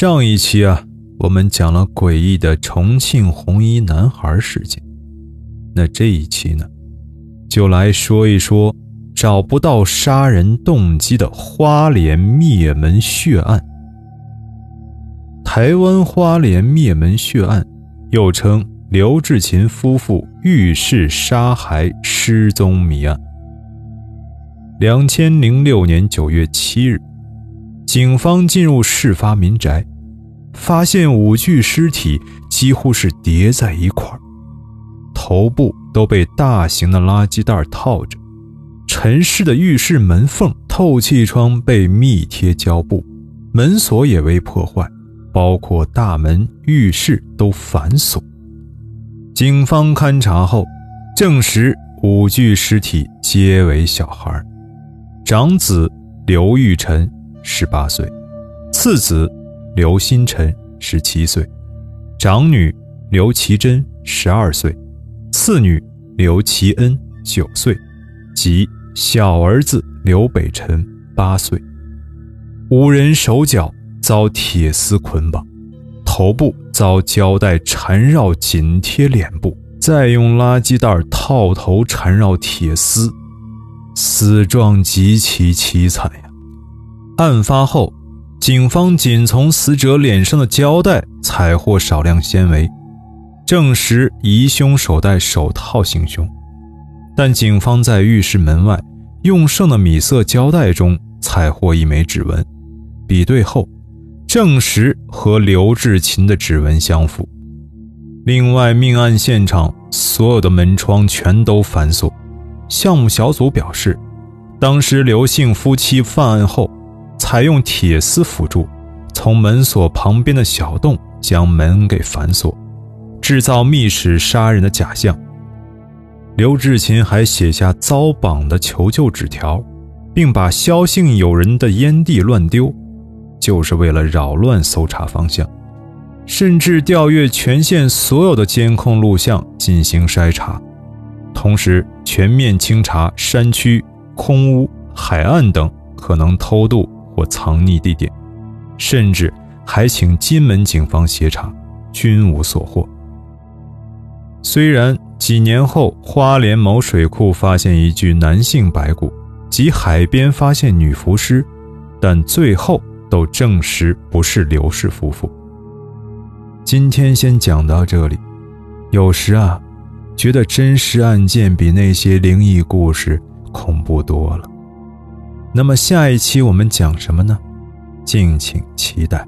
上一期啊，我们讲了诡异的重庆红衣男孩事件。那这一期呢，就来说一说找不到杀人动机的花莲灭门血案。台湾花莲灭门血案，又称刘志勤夫妇遇事杀害失踪谜案。两千零六年九月七日。警方进入事发民宅，发现五具尸体几乎是叠在一块头部都被大型的垃圾袋套着，陈氏的浴室门缝、透气窗被密贴胶布，门锁也未破坏，包括大门、浴室都反锁。警方勘查后，证实五具尸体皆为小孩，长子刘玉晨。十八岁，次子刘新辰十七岁，长女刘其珍十二岁，次女刘其恩九岁，及小儿子刘北辰八岁。五人手脚遭铁丝捆绑，头部遭胶带缠绕紧贴脸部，再用垃圾袋套头缠绕铁丝，死状极其凄惨呀。案发后，警方仅从死者脸上的胶带采获少量纤维，证实疑凶手戴手套行凶。但警方在浴室门外用剩的米色胶带中采获一枚指纹，比对后，证实和刘志勤的指纹相符。另外，命案现场所有的门窗全都反锁。项目小组表示，当时刘姓夫妻犯案后。采用铁丝辅助，从门锁旁边的小洞将门给反锁，制造密室杀人的假象。刘志勤还写下遭绑的求救纸条，并把肖姓友人的烟蒂乱丢，就是为了扰乱搜查方向。甚至调阅全县所有的监控录像进行筛查，同时全面清查山区、空屋、海岸等可能偷渡。或藏匿地点，甚至还请金门警方协查，均无所获。虽然几年后花莲某水库发现一具男性白骨，及海边发现女浮尸，但最后都证实不是刘氏夫妇。今天先讲到这里。有时啊，觉得真实案件比那些灵异故事恐怖多了。那么下一期我们讲什么呢？敬请期待。